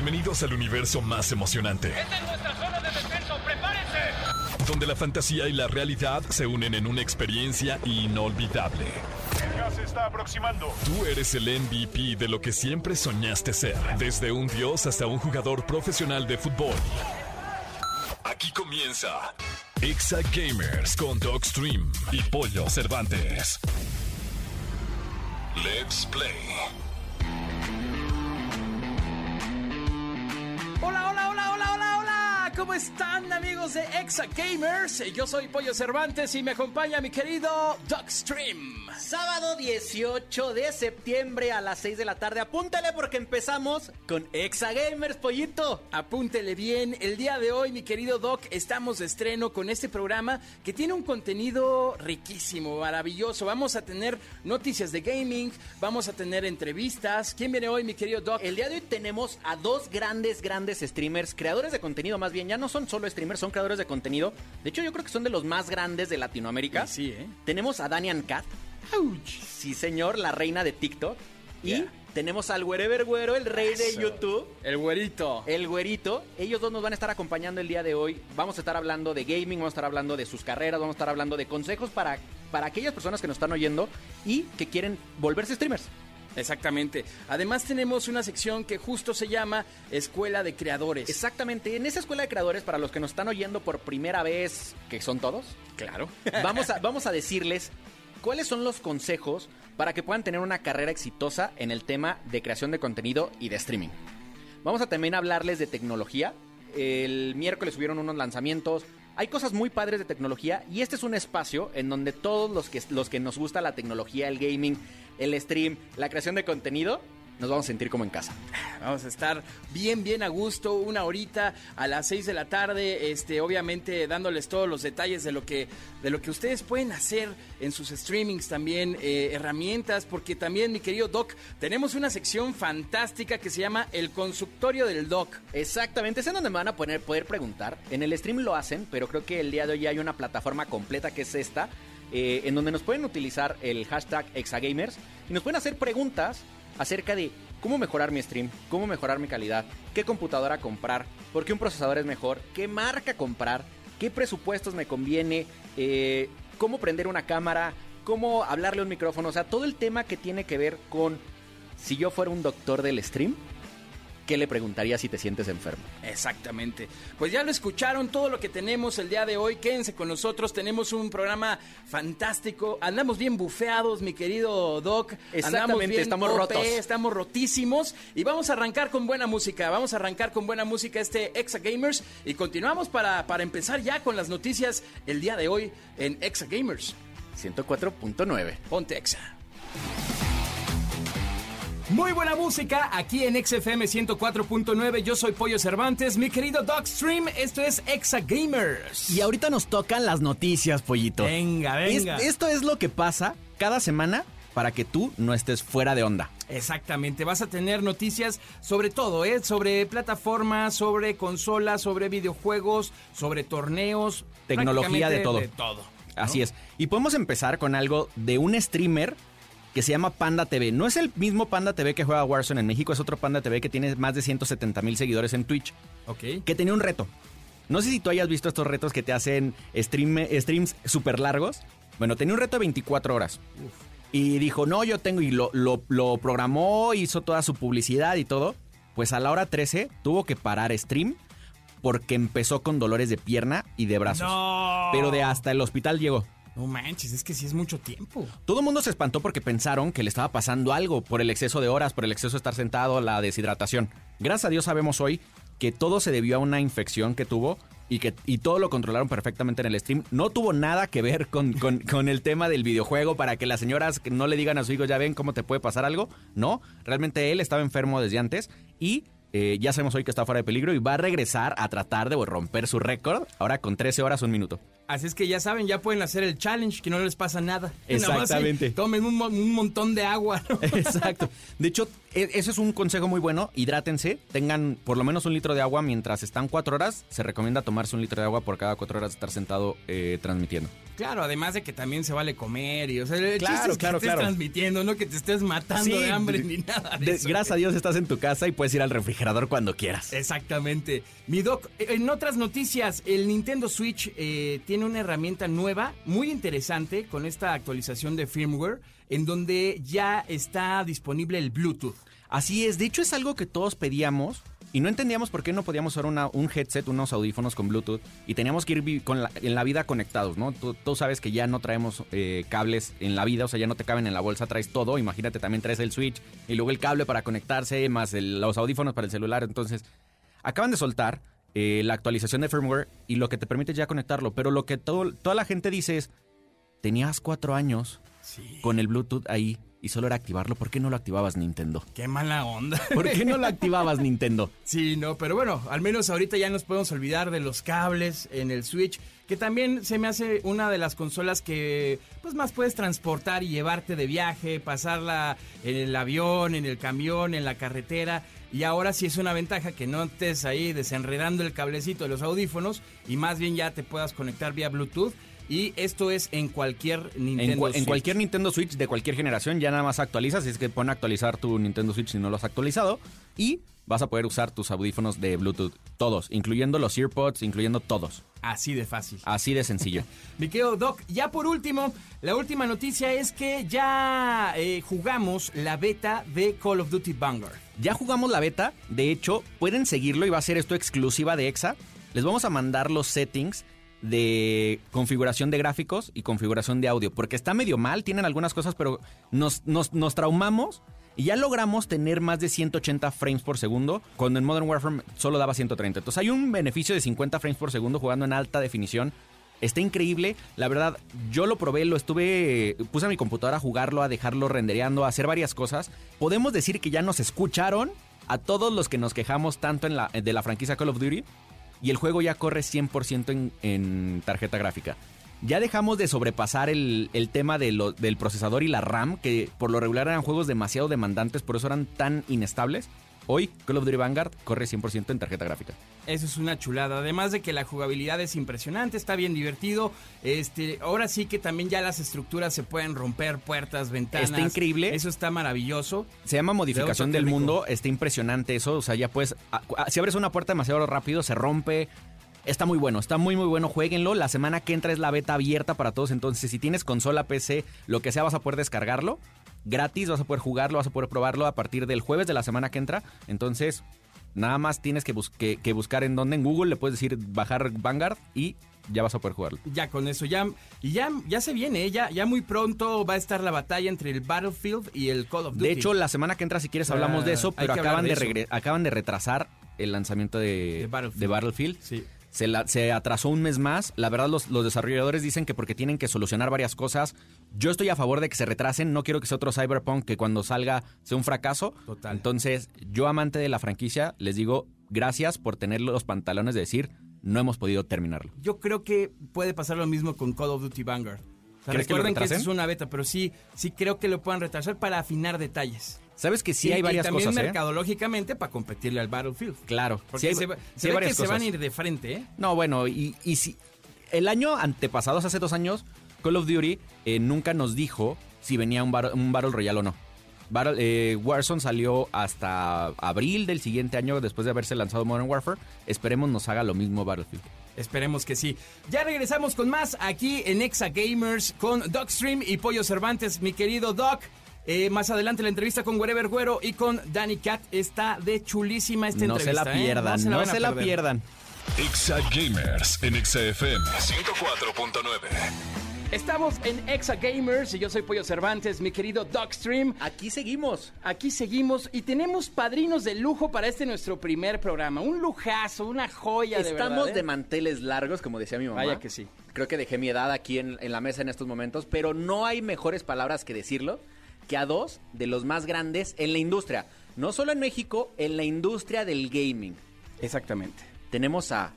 Bienvenidos al universo más emocionante. ¡Esta es nuestra zona de descenso! ¡Prepárense! Donde la fantasía y la realidad se unen en una experiencia inolvidable. El gas se está aproximando. Tú eres el MVP de lo que siempre soñaste ser. Desde un dios hasta un jugador profesional de fútbol. Aquí comienza Exa Gamers con Dogstream y Pollo Cervantes. Let's play. ¿Cómo están amigos de Exa Gamers? Yo soy Pollo Cervantes y me acompaña mi querido Dogstream. Sábado 18 de septiembre a las 6 de la tarde. Apúntale porque empezamos con Exa Gamers, pollito. Apúntele bien, el día de hoy, mi querido Doc, estamos de estreno con este programa que tiene un contenido riquísimo, maravilloso. Vamos a tener noticias de gaming, vamos a tener entrevistas. ¿Quién viene hoy, mi querido Doc? El día de hoy tenemos a dos grandes, grandes streamers, creadores de contenido más bien. Ya no son solo streamers, son creadores de contenido. De hecho, yo creo que son de los más grandes de Latinoamérica. Sí, ¿eh? Tenemos a Danian Cat. Sí, señor, la reina de TikTok. Y tenemos al Wherever Güero, el rey de. YouTube. El güerito. El güerito, ellos dos nos van a estar acompañando el día de hoy. Vamos a estar hablando de gaming, vamos a estar hablando de sus carreras, vamos a estar hablando de consejos para, para aquellas personas que nos están oyendo y que quieren volverse streamers. Exactamente. Además tenemos una sección que justo se llama Escuela de Creadores. Exactamente, en esa escuela de creadores, para los que nos están oyendo por primera vez, que son todos, Claro. vamos a, vamos a decirles cuáles son los consejos para que puedan tener una carrera exitosa en el tema de creación de contenido y de streaming. Vamos a también hablarles de tecnología. El miércoles hubieron unos lanzamientos. Hay cosas muy padres de tecnología y este es un espacio en donde todos los que, los que nos gusta la tecnología, el gaming, el stream, la creación de contenido, nos vamos a sentir como en casa. Vamos a estar bien, bien a gusto, una horita a las 6 de la tarde, este, obviamente dándoles todos los detalles de lo que, de lo que ustedes pueden hacer en sus streamings también, eh, herramientas, porque también, mi querido Doc, tenemos una sección fantástica que se llama El Consultorio del Doc. Exactamente, es en donde me van a poner, poder preguntar. En el stream lo hacen, pero creo que el día de hoy hay una plataforma completa que es esta, eh, en donde nos pueden utilizar el hashtag Exagamers y nos pueden hacer preguntas acerca de cómo mejorar mi stream, cómo mejorar mi calidad, qué computadora comprar, por qué un procesador es mejor, qué marca comprar, qué presupuestos me conviene, eh, cómo prender una cámara, cómo hablarle a un micrófono, o sea, todo el tema que tiene que ver con si yo fuera un doctor del stream, ¿qué le preguntaría si te sientes enfermo? Exactamente. Pues ya lo escucharon todo lo que tenemos el día de hoy. Quédense con nosotros. Tenemos un programa fantástico. Andamos bien bufeados, mi querido Doc. Andamos bien estamos OP, rotos. Estamos rotísimos. Y vamos a arrancar con buena música. Vamos a arrancar con buena música este Exa Gamers. Y continuamos para, para empezar ya con las noticias el día de hoy en Exa Gamers. 104.9. Ponte Exa. Muy buena música aquí en XFM 104.9. Yo soy Pollo Cervantes, mi querido Dogstream. Esto es Exa Gamers. Y ahorita nos tocan las noticias, pollito. Venga, Es- venga. esto es lo que pasa cada semana para que tú no estés fuera de onda. Exactamente, vas a tener noticias sobre todo, ¿eh? sobre plataformas, sobre consolas, sobre videojuegos, sobre torneos, Tecnología de todo. De todo. ¿no? Así es. Y podemos empezar con algo de un streamer que se llama Panda TV. No es el mismo Panda TV que juega Warzone en México, es otro Panda TV que tiene más de 170 mil seguidores en Twitch, Ok. que tenía un reto. No sé si tú hayas visto estos retos que te hacen stream- streams súper largos. Bueno, tenía un reto de 24 horas. Y dijo, no, yo tengo, y lo, lo, lo programó, hizo toda su publicidad y todo. Pues a la hora 13 tuvo que parar stream porque empezó con dolores de pierna y de brazos. No. Pero de hasta el hospital llegó. No manches, es que sí es mucho tiempo. Todo el mundo se espantó porque pensaron que le estaba pasando algo por el exceso de horas, por el exceso de estar sentado, la deshidratación. Gracias a Dios sabemos hoy que todo se debió a una infección que tuvo y que y todo lo controlaron perfectamente en el stream. No tuvo nada que ver con, con- con el tema del videojuego para que las señoras no le digan a su hijo, ya ven cómo te puede pasar algo. No, realmente él estaba enfermo desde antes y eh, ya sabemos hoy que está fuera de peligro y va a regresar a tratar de romper su récord, ahora con 13 horas un minuto. Así es que ya saben, ya pueden hacer el challenge, que no les pasa nada. Nada más, Exactamente. tomen un, mo- un montón de agua. ¿no? Exacto. De hecho, e- ese es un consejo muy bueno. Hidrátense. Tengan por lo menos un litro de agua mientras están cuatro horas. Se recomienda tomarse un litro de agua por cada cuatro horas de estar sentado eh, transmitiendo. Claro, además de que también se vale comer y, o sea, el Claro, chiste es que claro, estés claro. transmitiendo, no que te estés matando Sí, de hambre ni nada de, De- eso. gracias a Dios estás en tu casa y puedes ir al refrigerador cuando quieras. Exactamente. Mi doc, en otras noticias, el Nintendo Switch eh, tiene una herramienta nueva, muy interesante, con esta actualización de firmware, en donde ya está disponible el Bluetooth. Así es, de hecho es algo que todos pedíamos y no entendíamos por qué no podíamos usar una- un headset, unos audífonos con Bluetooth y teníamos que ir con la- en la vida conectados, ¿no? Tú, tú sabes que ya no traemos eh, cables en la vida, o sea, ya no te caben en la bolsa, traes todo, imagínate también traes el Switch y luego el cable para conectarse, más el- los audífonos para el celular, entonces acaban de soltar eh, la actualización de firmware y lo que te permite ya conectarlo, pero lo que todo- toda la gente dice es, tenías cuatro años con el Bluetooth ahí y solo era activarlo, ¿por qué no lo activabas Nintendo? Qué mala onda. ¿Por qué no lo activabas Nintendo? Sí, no, pero bueno, al menos ahorita ya nos podemos olvidar de los cables en el Switch, que también se me hace una de las consolas que pues más puedes transportar y llevarte de viaje, pasarla en el avión, en el camión, en la carretera. Y ahora sí es una ventaja que no estés ahí desenredando el cablecito de los audífonos y más bien ya te puedas conectar vía Bluetooth. Y esto es en cualquier Nintendo En, cua- en Switch. cualquier Nintendo Switch de cualquier generación ya nada más actualizas, es que pon a actualizar tu Nintendo Switch si no lo has actualizado y vas a poder usar tus audífonos de Bluetooth, todos, incluyendo los earpods, incluyendo todos. Así de fácil. Así de sencillo. Mi querido Doc, ya por último, la última noticia es que ya eh, jugamos la beta de Call of Duty Vanguard. Ya jugamos la beta, de hecho, pueden seguirlo y va a ser esto exclusiva de EXA. Les vamos a mandar los settings de configuración de gráficos y configuración de audio, porque está medio mal, tienen algunas cosas, pero nos, nos, nos traumamos y ya logramos tener más de 180 frames por segundo, cuando en Modern Warfare solo daba 130. Entonces hay un beneficio de 50 frames por segundo jugando en alta definición. Está increíble, la verdad, yo lo probé, lo estuve, puse a mi computadora a jugarlo, a dejarlo rendereando, a hacer varias cosas. Podemos decir que ya nos escucharon a todos los que nos quejamos tanto en la, de la franquicia Call of Duty y el juego ya corre 100% en, en tarjeta gráfica. Ya dejamos de sobrepasar el, el tema del procesador y la RAM, que por lo regular eran juegos demasiado demandantes, por eso eran tan inestables. Hoy Call of Duty Vanguard corre 100% en tarjeta gráfica. Eso es una chulada. Además de que la jugabilidad es impresionante, está bien divertido. Este, ahora sí que también ya las estructuras se pueden romper, puertas, ventanas. Está increíble. Eso está maravilloso. Se llama modificación De del mundo, está impresionante eso, o sea, ya puedes, a- a- si abres una puerta demasiado rápido, se rompe, está muy bueno, está muy muy bueno, jueguenlo, la semana que entra es la beta abierta para todos, entonces si tienes consola, PC, lo que sea, vas a poder descargarlo, gratis, vas a poder jugarlo, vas a poder probarlo a partir del jueves de la semana que entra, entonces nada más tienes que, bus- que- que buscar en donde, en Google le puedes decir bajar Vanguard y ya vas a poder jugarlo. Ya con eso, ya, ya, ya se viene, ¿eh? ya, ya muy pronto va a estar la batalla entre el Battlefield y el Call of Duty. De hecho, la semana que entra, si quieres, hablamos de eso, Ah, hay pero acaban de, acaban de retrasar el lanzamiento de, De Battlefield. de Battlefield. Sí. Se, la- se atrasó un mes más. La verdad, los, los desarrolladores dicen que porque tienen que solucionar varias cosas. Yo estoy a favor de que se retrasen. No quiero que sea otro Cyberpunk que cuando salga sea un fracaso. Total. Entonces, yo, amante de la franquicia, les digo gracias por tener los pantalones de decir no hemos podido terminarlo. Yo creo que puede pasar lo mismo con Call of Duty Vanguard. O sea, ¿Crees que recuerden que, retrasen? es una beta, pero sí, sí creo que lo puedan retrasar para afinar detalles. Sabes que sí Y- hay y varias también cosas, ¿eh? mercadológicamente para competirle al Battlefield. Claro. Porque sí hay, se, va- sí se hay ve que se van a ir de frente, ¿eh? No, bueno, y, y si el año antepasado, hace dos años, Call of Duty eh, nunca nos dijo si venía un, bar- un Battle Royale o no. Battle- eh, Warzone salió hasta abril del siguiente año después de haberse lanzado Modern Warfare. Esperemos nos haga lo mismo Battlefield. Esperemos que sí. Ya regresamos con más aquí en Exa Gamers con Docstream y Pollo Cervantes, mi querido Doc. Eh, más adelante la entrevista con Wherever Güero y con Danny Cat está de chulísima esta no se entrevista. la ¿eh? pierdan, no van se a la, pierdan. Exa Gamers en Exa FM 104.9. Estamos en Exa Gamers y yo soy Pollo Cervantes, mi querido Docstream. Aquí seguimos. Aquí seguimos y tenemos padrinos de lujo para este nuestro primer programa. Un lujazo, una joya de Estamos verdad. ¿eh? de manteles largos, como decía mi mamá. Vaya que sí. Creo que dejé mi edad aquí en, en la mesa en estos momentos, pero no hay mejores palabras que decirlo que a dos de los más grandes en la industria. No solo en México, en la industria del gaming. Exactamente. Tenemos a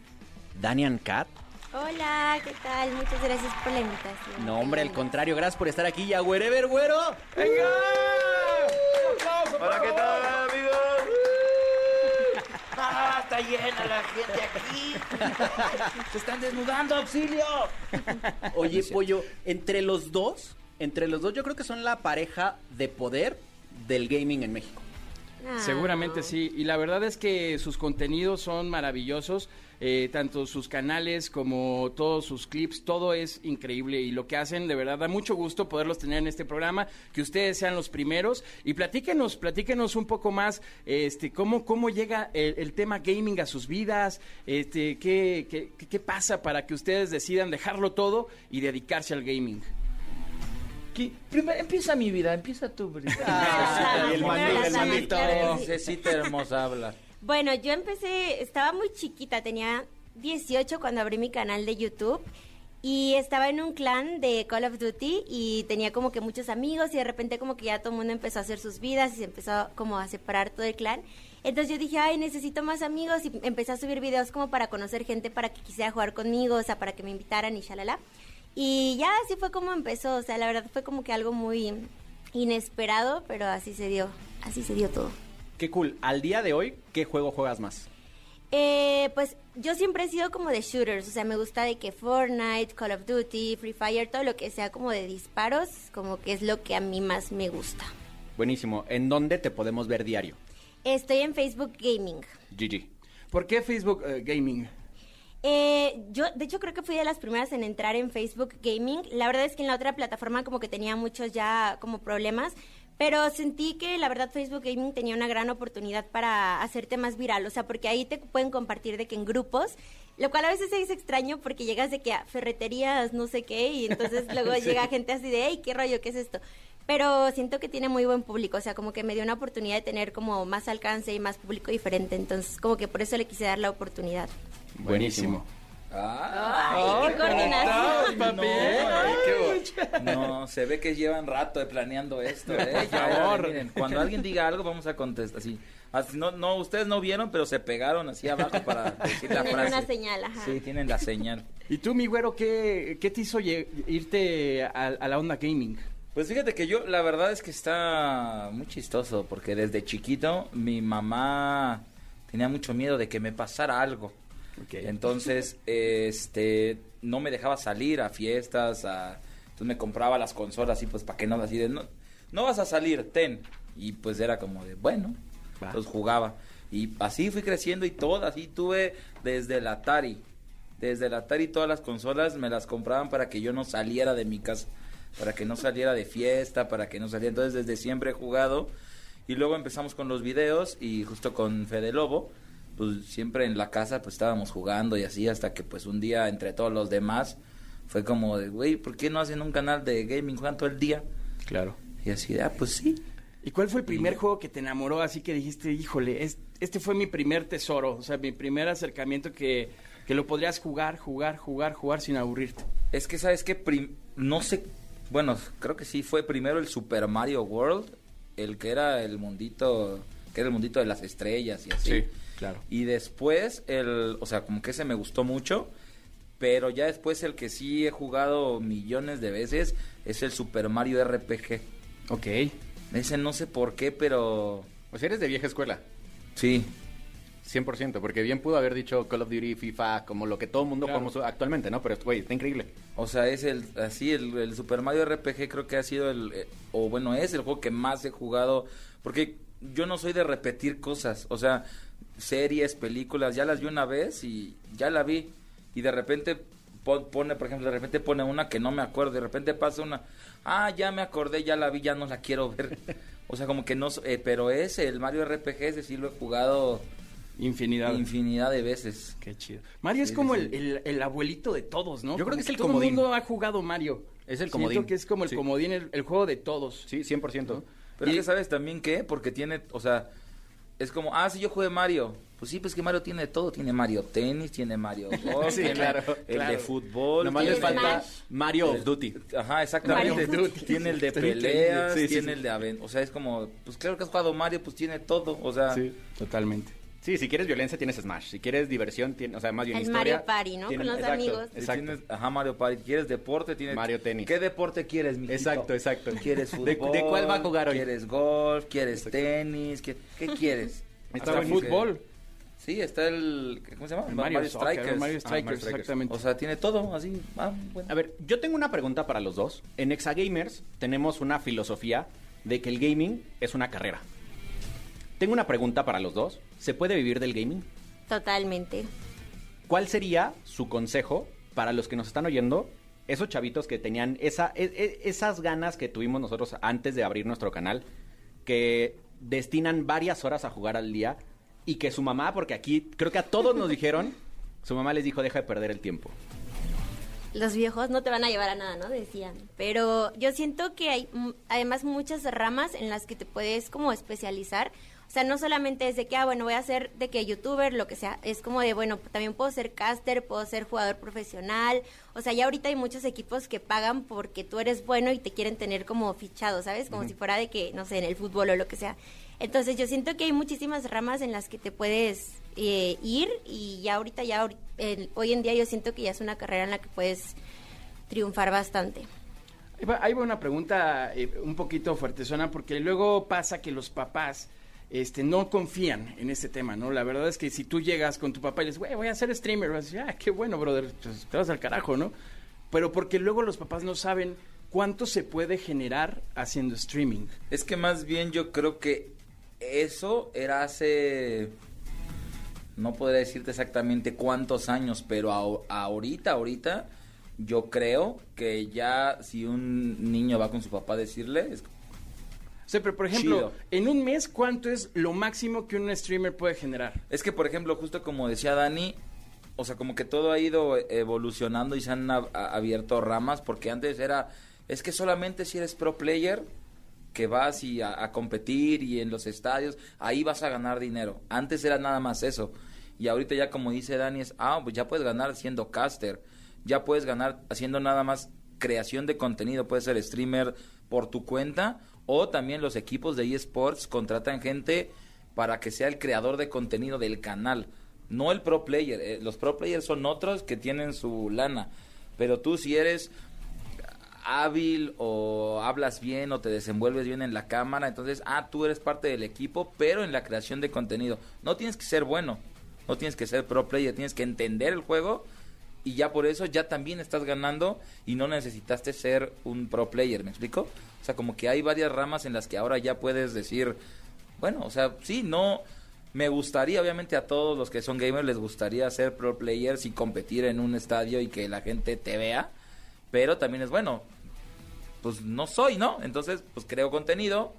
Danian Cat. Hola, ¿qué tal? Muchas gracias por la invitación. No, hombre, al contrario, gracias por estar aquí. Ya, wherever, güero. ¡Venga! Hola, ¿qué tal, amigos? Hasta llena la gente aquí. Se están desnudando, auxilio. Oye, Pollo, entre los dos, entre los dos yo creo que son la pareja de poder del gaming en México. Ah. Seguramente sí, y la verdad es que sus contenidos son maravillosos, eh, tanto sus canales como todos sus clips, todo es increíble y lo que hacen de verdad da mucho gusto poderlos tener en este programa, que ustedes sean los primeros y platíquenos, platíquenos un poco más, este, cómo, cómo llega el, el tema gaming a sus vidas, este, qué, qué, qué pasa para que ustedes decidan dejarlo todo y dedicarse al gaming. Primero, empieza mi vida, empieza tú, Brita. Ah, Y el sí. Necesita hermosa habla. Bueno, yo empecé, estaba muy chiquita, tenía 18 cuando abrí mi canal de YouTube y estaba en un clan de Call of Duty y tenía como que muchos amigos y de repente como que ya todo el mundo empezó a hacer sus vidas y se empezó como a separar todo el clan. Entonces yo dije, ay, necesito más amigos y empecé a subir videos como para conocer gente para que quisiera jugar conmigo, o sea, para que me invitaran y shalala. Y ya así fue como empezó, o sea, la verdad fue como que algo muy inesperado, pero así se dio, así se dio todo. Qué cool. Al día de hoy, ¿qué juego juegas más? Eh, pues yo siempre he sido como de shooters, o sea, me gusta de que Fortnite, Call of Duty, Free Fire, todo lo que sea como de disparos, como que es lo que a mí más me gusta. Buenísimo. ¿En dónde te podemos ver diario? Estoy en Facebook Gaming. GG. ¿Por qué Facebook eh, Gaming? Eh, yo, de hecho, creo que fui de las primeras en entrar en Facebook Gaming. La verdad es que en la otra plataforma como que tenía muchos ya como problemas, pero sentí que la verdad Facebook Gaming tenía una gran oportunidad para hacerte más viral, o sea, porque ahí te pueden compartir de que en grupos, lo cual a veces es extraño porque llegas de que a ferreterías, no sé qué, y entonces luego llega gente así de, hey, ¿qué rollo? ¿Qué es esto? Pero siento que tiene muy buen público, o sea, como que me dio una oportunidad de tener como más alcance y más público diferente, entonces como que por eso le quise dar la oportunidad. Buenísimo. Ay, qué coordinación. No, ay, qué no, se ve que llevan rato de planeando esto, ¿eh? Ya, ya, miren, cuando alguien diga algo, vamos a contestar así. Así, no, no, ustedes no vieron, pero se pegaron así abajo para decir la Tienen frase. una señal, ajá. Sí, tienen la señal. ¿Y tú, mi güero, qué, qué te hizo irte a, a la onda gaming? Pues fíjate que yo, la verdad es que está muy chistoso, porque desde chiquito mi mamá tenía mucho miedo de que me pasara algo. Entonces, este, no me dejaba salir a fiestas, a, entonces me compraba las consolas así, pues para que no, así de, no, no vas a salir, ten. Y pues era como de, bueno, Va. entonces jugaba. Y así fui creciendo y todo, así tuve desde el Atari. Desde el Atari todas las consolas me las compraban para que yo no saliera de mi casa, para que no saliera de fiesta, para que no saliera. Entonces desde siempre he jugado. Y luego empezamos con los videos y justo con Fede Lobo, pues siempre en la casa pues estábamos jugando y así hasta que pues un día entre todos los demás fue como de, güey, ¿por qué no hacen un canal de gaming? Juegan todo el día. Claro. Y así de, ah, pues sí. ¿Y cuál fue el primer juego que te enamoró? Así que dijiste, híjole, es- este fue mi primer tesoro, o sea, mi primer acercamiento que, que lo podrías jugar, jugar, jugar, jugar sin aburrirte. Es que, ¿sabes qué? Prim- no sé, bueno, creo que sí, fue primero el Super Mario World, el que era el mundito, que era el mundito de las estrellas y así. Sí, claro. Y después, el, o sea, como que ese me gustó mucho, pero ya después el que sí he jugado millones de veces es el Super Mario RPG. Ok. Ese no sé por qué, pero O sea, eres de vieja escuela. sí. 100%, porque bien pudo haber dicho Call of Duty, FIFA, como lo que todo el mundo Claro. jugamos actualmente, ¿no? Pero, güey, está increíble. O sea, es el, así, el, el Super Mario RPG creo que ha sido el, eh, o bueno, es el juego que más he jugado, porque yo no soy de repetir cosas, o sea, series, películas, ya las vi una vez y ya la vi, y de repente pon- pone, por ejemplo, de repente pone una que no me acuerdo, de repente pasa una, ah, ya me acordé, ya la vi, ya no la quiero ver. O sea, como que no, so- eh, pero ese, el Mario RPG, ese sí lo he jugado Infinidad. infinidad de veces. Qué chido. Mario es como sí, el, el- el abuelito de todos, ¿no? Yo creo que es el todo comodín. el mundo ha jugado Mario. Es el Siento comodín. que es como el Sí. comodín, el, el juego de todos. Sí, 100%. Pero Y- es que sabes también qué, porque tiene, o sea, es como, ah, sí, yo jugué Mario. Pues sí, pues que Mario tiene todo. Tiene Mario Tenis, tiene Mario Golf, Sí, tiene claro, el claro. de fútbol. Nomás les falta. Mario of Duty. Ajá, exactamente. Mario Duty. Tiene el de peleas, Sí, sí, tiene sí. el de O sea, es como, pues claro que has jugado Mario, pues tiene todo. O sea, Sí, totalmente. Sí, si quieres violencia tienes Smash. Si quieres diversión, tienes, o sea, más bien El historia. Mario Party, ¿no? tienes- Con los exacto, amigos. si Exacto. tienes, ajá, Mario Party. ¿Quieres deporte? Tienes Mario Tenis. ¿Qué deporte quieres, mijito? Exacto, exacto. ¿Quieres ¿De- fútbol? de cuál va a jugar hoy? ¿Quieres golf? ¿Quieres tenis? ¿Qué, qué quieres? Hasta buenísimo. fútbol. Sí, está el. ¿Cómo se llama? El Mario, Soccer, el Mario Strikers, Strikers. exactamente. O sea, tiene todo así. Ah, bueno. A ver, yo tengo una pregunta para los dos. En Exagamers tenemos una filosofía de que el gaming es una carrera. Tengo una pregunta para los dos. ¿Se puede vivir del gaming? Totalmente. ¿Cuál sería su consejo para los que nos están oyendo? Esos chavitos que tenían esa, e- e- esas ganas que tuvimos nosotros antes de abrir nuestro canal, que destinan varias horas a jugar al día y que su mamá, porque aquí creo que a todos nos dijeron, su mamá les dijo, deja de perder el tiempo. Los viejos no te van a llevar a nada, ¿no? Decían. Pero yo siento que hay además muchas ramas en las que te puedes como especializar. O sea, no solamente es de que, ah, bueno, voy a ser de que youtuber, lo que sea. Es como de, bueno, también puedo ser caster, puedo ser jugador profesional. O sea, ya ahorita hay muchos equipos que pagan porque tú eres bueno y te quieren tener como fichado, ¿sabes? Como si fuera de que, no sé, en el fútbol o lo que sea. Entonces yo siento que hay muchísimas ramas en las que te puedes eh, ir y ya ahorita, ya hoy en día yo siento que ya es una carrera en la que puedes triunfar bastante. Ahí va, ahí va una pregunta eh, un poquito fuertezona, porque luego pasa que los papás este, no confían en este tema, ¿no? La verdad es que si tú llegas con tu papá y le dices, güey, voy a ser streamer, vas a ah, qué bueno, brother, pues, te vas al carajo, ¿no? Pero porque luego los papás no saben cuánto se puede generar haciendo streaming. Es que más bien yo creo que eso era hace. No podría decirte exactamente cuántos años, pero aho- ahorita, ahorita, yo creo que ya si un niño va con su papá a decirle, sea, pero por ejemplo, Chido. en un mes, ¿cuánto es lo máximo que un streamer puede generar? Es que, por ejemplo, justo como decía Dani, o sea, como que todo ha ido evolucionando y se han ab- abierto ramas, porque antes era, es que solamente si eres pro player, que vas y a, a competir y en los estadios, ahí vas a ganar dinero. Antes era nada más eso. Y ahorita ya como dice Dani, es, ah, pues ya puedes ganar siendo caster, ya puedes ganar haciendo nada más creación de contenido, puedes ser streamer por tu cuenta o también los equipos de eSports contratan gente para que sea el creador de contenido del canal, no el pro player. Eh, los pro players son otros que tienen su lana, pero tú si eres hábil o hablas bien o te desenvuelves bien en la cámara, entonces, ah, tú eres parte del equipo, pero en la creación de contenido. No tienes que ser bueno, no tienes que ser pro player, tienes que entender el juego y ya por eso ya también estás ganando y no necesitaste ser un pro player, ¿me explico? O sea, como que hay varias ramas en las que ahora ya puedes decir, bueno, o sea, sí, no me gustaría, obviamente a todos los que son gamers les gustaría ser pro players y competir en un estadio y que la gente te vea, pero también es bueno, pues no soy, ¿no? Entonces, pues creo contenido,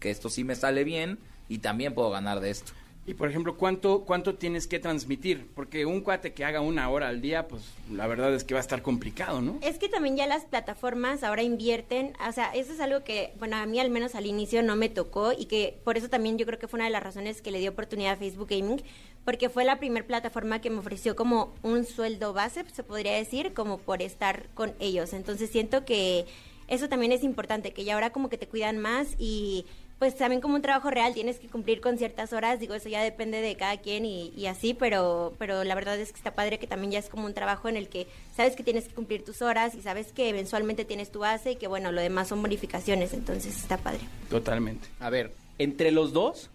que esto sí me sale bien y también puedo ganar de esto. Y por ejemplo, ¿cuánto, ¿cuánto tienes que transmitir? Porque un cuate que haga una hora al día, pues la verdad es que va a estar complicado, ¿no? Es que también ya las plataformas ahora invierten, o sea, eso es algo que, bueno, a mí al menos al inicio no me tocó y que por eso también yo creo que fue una de las razones que le dio oportunidad a Facebook Gaming, porque fue la primera plataforma que me ofreció como un sueldo base, se podría decir, como por estar con ellos. Entonces siento que eso también es importante, que ya ahora como que te cuidan más y pues también como un trabajo real tienes que cumplir con ciertas horas, digo, eso ya depende de cada quien y, y así, pero, pero la verdad es que está padre que también ya es como un trabajo en el que sabes que tienes que cumplir tus horas y sabes que eventualmente tienes tu base y que bueno, lo demás son bonificaciones, entonces está padre. Totalmente. A ver, entre los dos,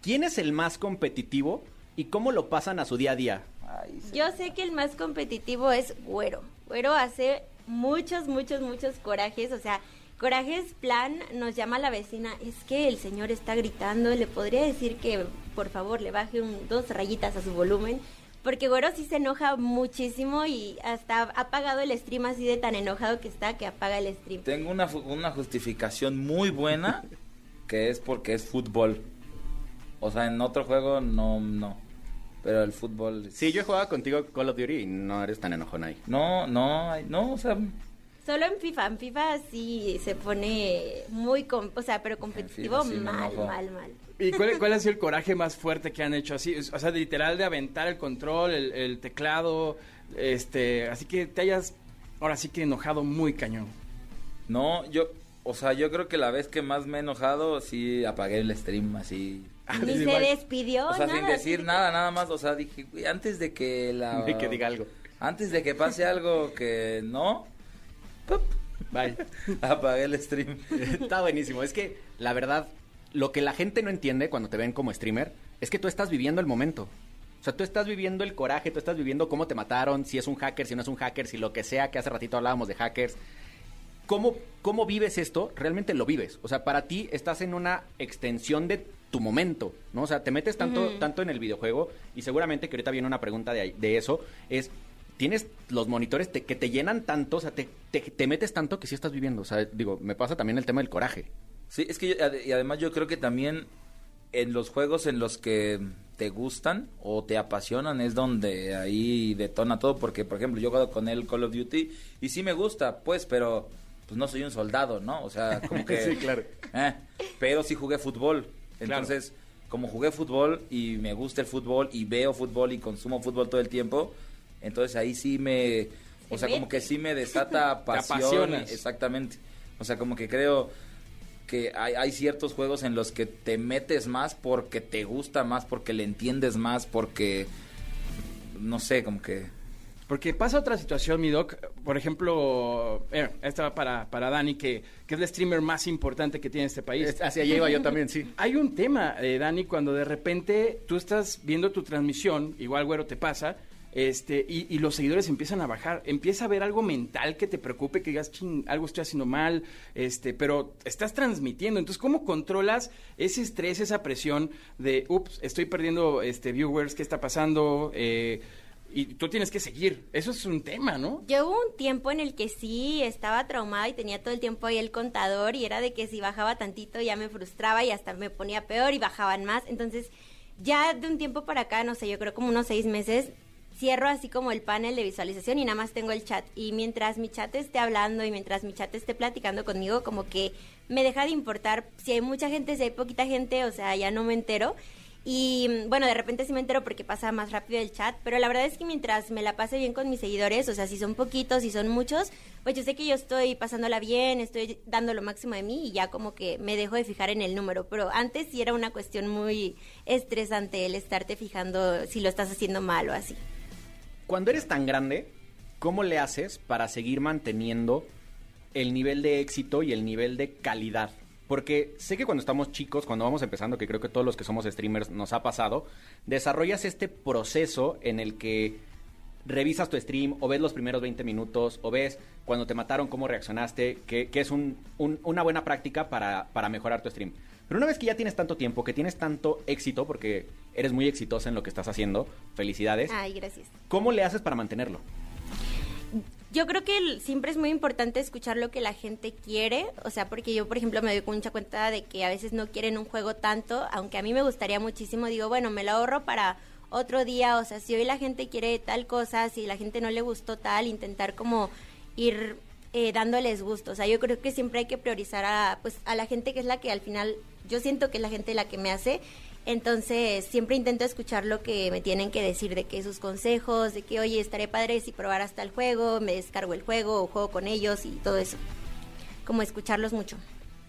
¿quién es el más competitivo y cómo lo pasan a su día a día? Ay, sí. Yo sé que el más competitivo es Güero. Güero hace muchos, muchos, muchos corajes. O sea, corajes plan nos llama la vecina. Es que el señor está gritando. Le podría decir que por favor le baje un, dos rayitas a su volumen. Porque Güero sí se enoja muchísimo y hasta ha apagado el stream así de tan enojado que está que apaga el stream. Tengo una, una justificación muy buena que es porque es fútbol. O sea, en otro juego no, no. Pero el fútbol... es- Sí, yo he jugado contigo Call of Duty y no eres tan enojón ahí. No, no, no, o sea... Solo en FIFA, en FIFA sí se pone muy, com- o sea, pero competitivo sí mal, mal, mal. ¿Y cuál, cuál ha sido el coraje más fuerte que han hecho así? O sea, literal de aventar el control, el, el teclado, este, así que te hayas ahora sí que enojado muy cañón. No, yo... O sea, yo creo que la vez que más me he enojado, sí apagué el stream así... Ni Sí, se igual. despidió, o sea, nada, sin decir nada, nada más. O sea, dije, antes de que la... De que diga algo. Antes de que pase algo que no... ¡pup! Bye. Apagué el stream. Está buenísimo. Es que, la verdad, lo que la gente no entiende cuando te ven como streamer es que tú estás viviendo el momento. O sea, tú estás viviendo el coraje, tú estás viviendo cómo te mataron, si es un hacker, si no es un hacker, si lo que sea, que hace ratito hablábamos de hackers. ¿Cómo, ¿Cómo vives esto? Realmente lo vives. O sea, para ti estás en una extensión de tu momento, ¿no? O sea, te metes tanto, tanto en el videojuego y seguramente que ahorita viene una pregunta de, de eso, es, tienes los monitores te- que te llenan tanto, o sea, te, te, te metes tanto que sí estás viviendo. O sea, digo, me pasa también el tema del coraje. Sí, es que yo- y además yo creo que también en los juegos en los que te gustan o te apasionan es donde ahí detona todo porque por ejemplo yo he jugado con el Call of Duty y sí me gusta pues pero pues no soy un soldado no o sea como que Sí, claro. eh, pero sí jugué fútbol entonces como jugué fútbol y me gusta el fútbol y veo fútbol y consumo fútbol todo el tiempo entonces ahí sí me o Se sea como que sí me desata pasión exactamente o sea como que creo que hay, hay ciertos juegos en los que te metes más porque te gusta más, porque le entiendes más, porque no sé, como que Porque pasa otra situación, mi doc. Por ejemplo, eh, esta va para, para Dani, que, que es el streamer más importante que tiene este país. Hacia allá iba yo también, sí. Hay un tema, eh, Dani, cuando de repente tú estás viendo tu transmisión, igual, güero, te pasa, este, y, los seguidores empiezan a bajar. Empieza a haber algo mental que te preocupe, que digas, "Chin, algo estoy haciendo mal, este, pero estás transmitiendo. Entonces, ¿cómo controlas ese estrés, esa presión de, ups, estoy perdiendo este, viewers, ¿qué está pasando? Eh, y tú tienes que seguir. Eso es un tema, ¿no? Yo hubo un tiempo en el que sí estaba traumada y tenía todo el tiempo ahí el contador y era de que si bajaba tantito ya me frustraba y hasta me ponía peor y bajaban más. Entonces, ya de un tiempo para acá, no sé, yo creo como unos seis meses, cierro así como el panel de visualización y nada más tengo el chat. Y mientras mi chat esté hablando y mientras mi chat esté platicando conmigo, como que me deja de importar si hay mucha gente, si hay poquita gente, o sea, ya no me entero. Y mm, bueno, de repente sí me entero porque pasa más rápido el chat, pero la verdad es que mientras me la pase bien con mis seguidores, o sea, si son poquitos, si son muchos, pues yo sé que yo estoy pasándola bien, estoy dando lo máximo de mí y ya como que me dejo de fijar en el número, pero antes sí era una cuestión muy estresante el estarte fijando si lo estás haciendo mal o así. Cuando eres tan grande, ¿cómo le haces para seguir manteniendo el nivel de éxito y el nivel de calidad? Porque sé que cuando estamos chicos, cuando vamos empezando, que creo que todos los que somos streamers nos ha pasado, desarrollas este proceso en el que revisas tu stream o ves los primeros 20 minutos o ves cuando te mataron cómo reaccionaste, que, que es un- un- una buena práctica para mejorar tu stream. Pero una vez que ya tienes tanto tiempo, que tienes tanto éxito, porque eres muy exitosa en lo que estás haciendo, felicidades, Ay, gracias. ¿cómo le haces para mantenerlo? Yo creo que siempre es muy importante escuchar lo que la gente quiere, o sea, porque yo, por ejemplo, me doy mucha cuenta de que a veces no quieren un juego tanto, aunque a mí me gustaría muchísimo, digo, bueno, me lo ahorro para otro día, o sea, si hoy la gente quiere tal cosa, si la gente no le gustó tal, intentar como ir eh, dándoles gusto, o sea, yo creo que siempre hay que priorizar a, pues, a la gente que es la que al final, yo siento que es la gente la que me hace, entonces, siempre intento escuchar lo que me tienen que decir, de que sus consejos, de que, oye, estaré padre si probar hasta el juego, me descargo el juego o juego con ellos y todo eso. Como escucharlos mucho.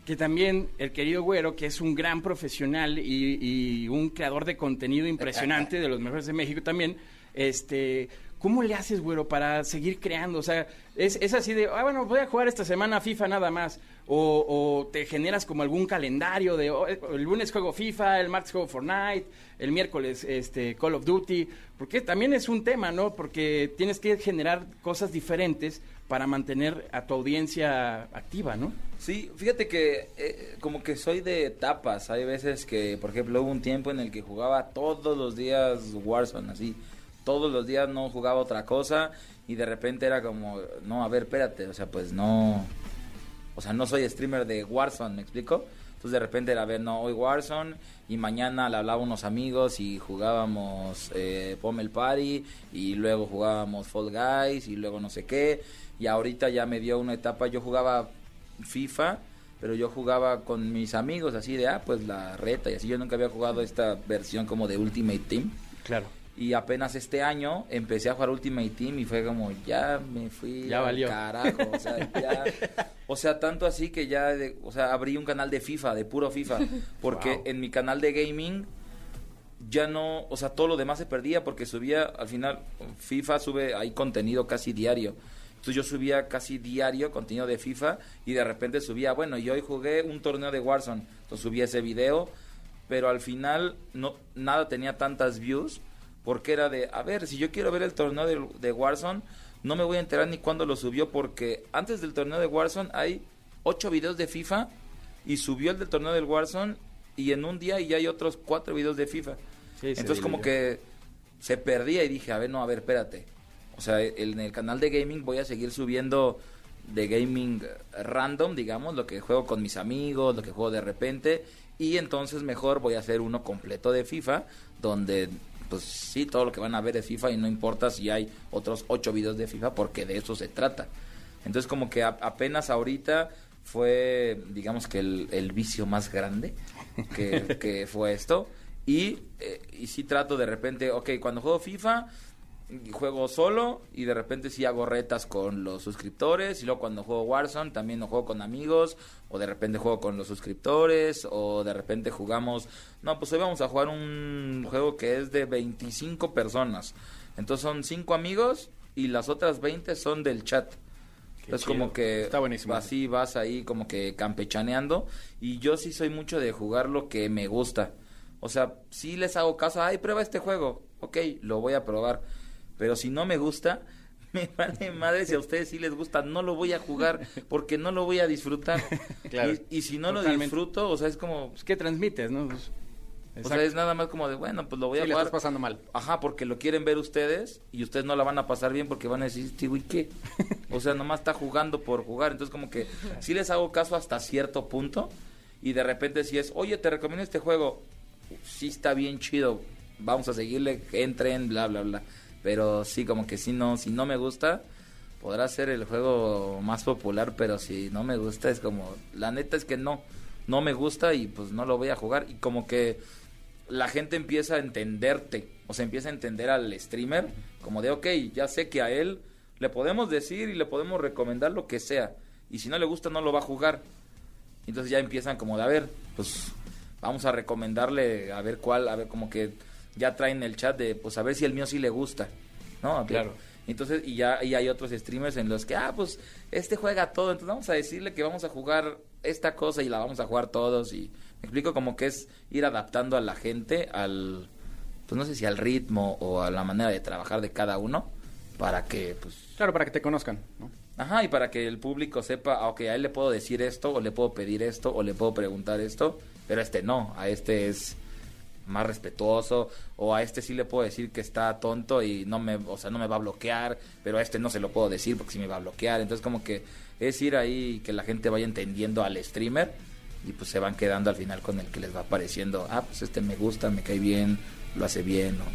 que también el querido Güero, que es un gran profesional y, y un creador de contenido impresionante, de los mejores de México también, este, ¿cómo le haces, Güero, para seguir creando? O sea, es, es así de, ah, bueno, voy a jugar esta semana FIFA nada más. O, o te generas como algún calendario de, oh, el lunes juego FIFA, el martes juego Fortnite, el miércoles este, Call of Duty, porque también es un tema, ¿no? Porque tienes que generar cosas diferentes para mantener a tu audiencia activa, ¿no? Sí, fíjate que eh, como que soy de etapas. Hay veces que, por ejemplo, hubo un tiempo en el que jugaba todos los días Warzone, así. Todos los días no jugaba otra cosa y de repente era como, no, a ver, espérate, o sea, pues no... O sea, no soy streamer de Warzone, ¿me explico? Entonces de repente era, a ver, no, hoy Warzone y mañana le hablaba a unos amigos y jugábamos eh, Pommel Party y luego jugábamos Fall Guys y luego no sé qué. Y ahorita ya me dio una etapa, yo jugaba FIFA, pero yo jugaba con mis amigos así de, ah, pues la reta y así. Yo nunca había jugado esta versión como de Ultimate Team. Claro. Y apenas este año empecé a jugar Ultimate Team y fue como, ya me fui Ya al valió. carajo. O sea, ya, o sea, tanto así que ya, de- o sea, abrí un canal de FIFA, de puro FIFA. Porque Wow. en mi canal de gaming ya no, o sea, todo lo demás se perdía porque subía, al final, FIFA sube ahí contenido casi diario. Entonces yo subía casi diario contenido de FIFA y de repente subía, bueno, y hoy jugué un torneo de Warzone, entonces subía ese video, pero al final no nada tenía tantas views porque era de, a ver, si yo quiero ver el torneo de, de Warzone, no me voy a enterar ni cuándo lo subió, porque antes del torneo de Warzone hay ocho videos de FIFA y subió el del torneo del Warzone y en un día ya hay otros cuatro videos de FIFA. Sí, Entonces como que se perdía y dije, a ver, no, a ver, espérate. O sea, en el canal de gaming voy a seguir subiendo de gaming random, digamos, lo que juego con mis amigos, lo que juego de repente. Y entonces mejor voy a hacer uno completo de FIFA, donde pues sí, todo lo que van a ver es FIFA y no importa si hay otros ocho videos de FIFA, porque de eso se trata. Entonces como que a- apenas ahorita fue, digamos que el, el vicio más grande que, que fue esto. Y, eh, y sí trato de repente, ok, cuando juego FIFA, juego solo y de repente sí hago retas con los suscriptores. Y luego cuando juego Warzone también lo juego con amigos. O de repente juego con los suscriptores. O de repente jugamos... No, pues hoy vamos a jugar un juego que es de 25 personas. Entonces son 5 amigos y las otras 20 son del chat. Entonces como que Está buenísimo. así vas ahí como que campechaneando y yo sí soy mucho de jugar lo que me gusta. O sea, sí les hago caso, ay, prueba este juego. Ok, lo voy a probar. Pero si no me gusta, me vale madre si a ustedes sí les gusta, no lo voy a jugar porque no lo voy a disfrutar. Claro. Y, y si no lo disfruto, o sea, es como Pues, ¿Qué transmites, no? Pues, o sea, es nada más como de, bueno, pues lo voy Sí, a le jugar. estás pasando mal. Ajá, porque lo quieren ver ustedes y ustedes no la van a pasar bien porque van a decir, este güey, ¿qué? O sea, nomás está jugando por jugar. Entonces, como que sí les hago caso hasta cierto punto y de repente si es, oye, te recomiendo este juego, sí está bien chido, vamos a seguirle, entren, bla, bla, bla. Pero sí, como que si no, si no me gusta, podrá ser el juego más popular, pero si no me gusta es como, la neta es que no, no me gusta y pues no lo voy a jugar y como que la gente empieza a entenderte, o sea, empieza a entender al streamer como de, ok, ya sé que a él le podemos decir y le podemos recomendar lo que sea, y si no le gusta no lo va a jugar. Entonces ya empiezan como de, a ver, pues vamos a recomendarle, a ver cuál, a ver, como que ya traen el chat de, pues a ver si el mío sí le gusta, ¿no? Claro. Entonces, y ya y hay otros streamers en los que, ah, pues este juega todo, entonces vamos a decirle que vamos a jugar esta cosa y la vamos a jugar todos y me explico como que es ir adaptando a la gente al, pues no sé si al ritmo o a la manera de trabajar de cada uno para que, pues, Claro, para que te conozcan, ¿no? Ajá, y para que el público sepa, ah, ok, a él le puedo decir esto, o le puedo pedir esto, o le puedo preguntar esto, pero a este no, a este es más respetuoso, o a este sí le puedo decir que está tonto y no me, o sea, no me va a bloquear, pero a este no se lo puedo decir porque sí me va a bloquear, entonces como que es ir ahí que la gente vaya entendiendo al streamer y pues se van quedando al final con el que les va pareciendo, ah, pues este me gusta, me cae bien, lo hace bien, o...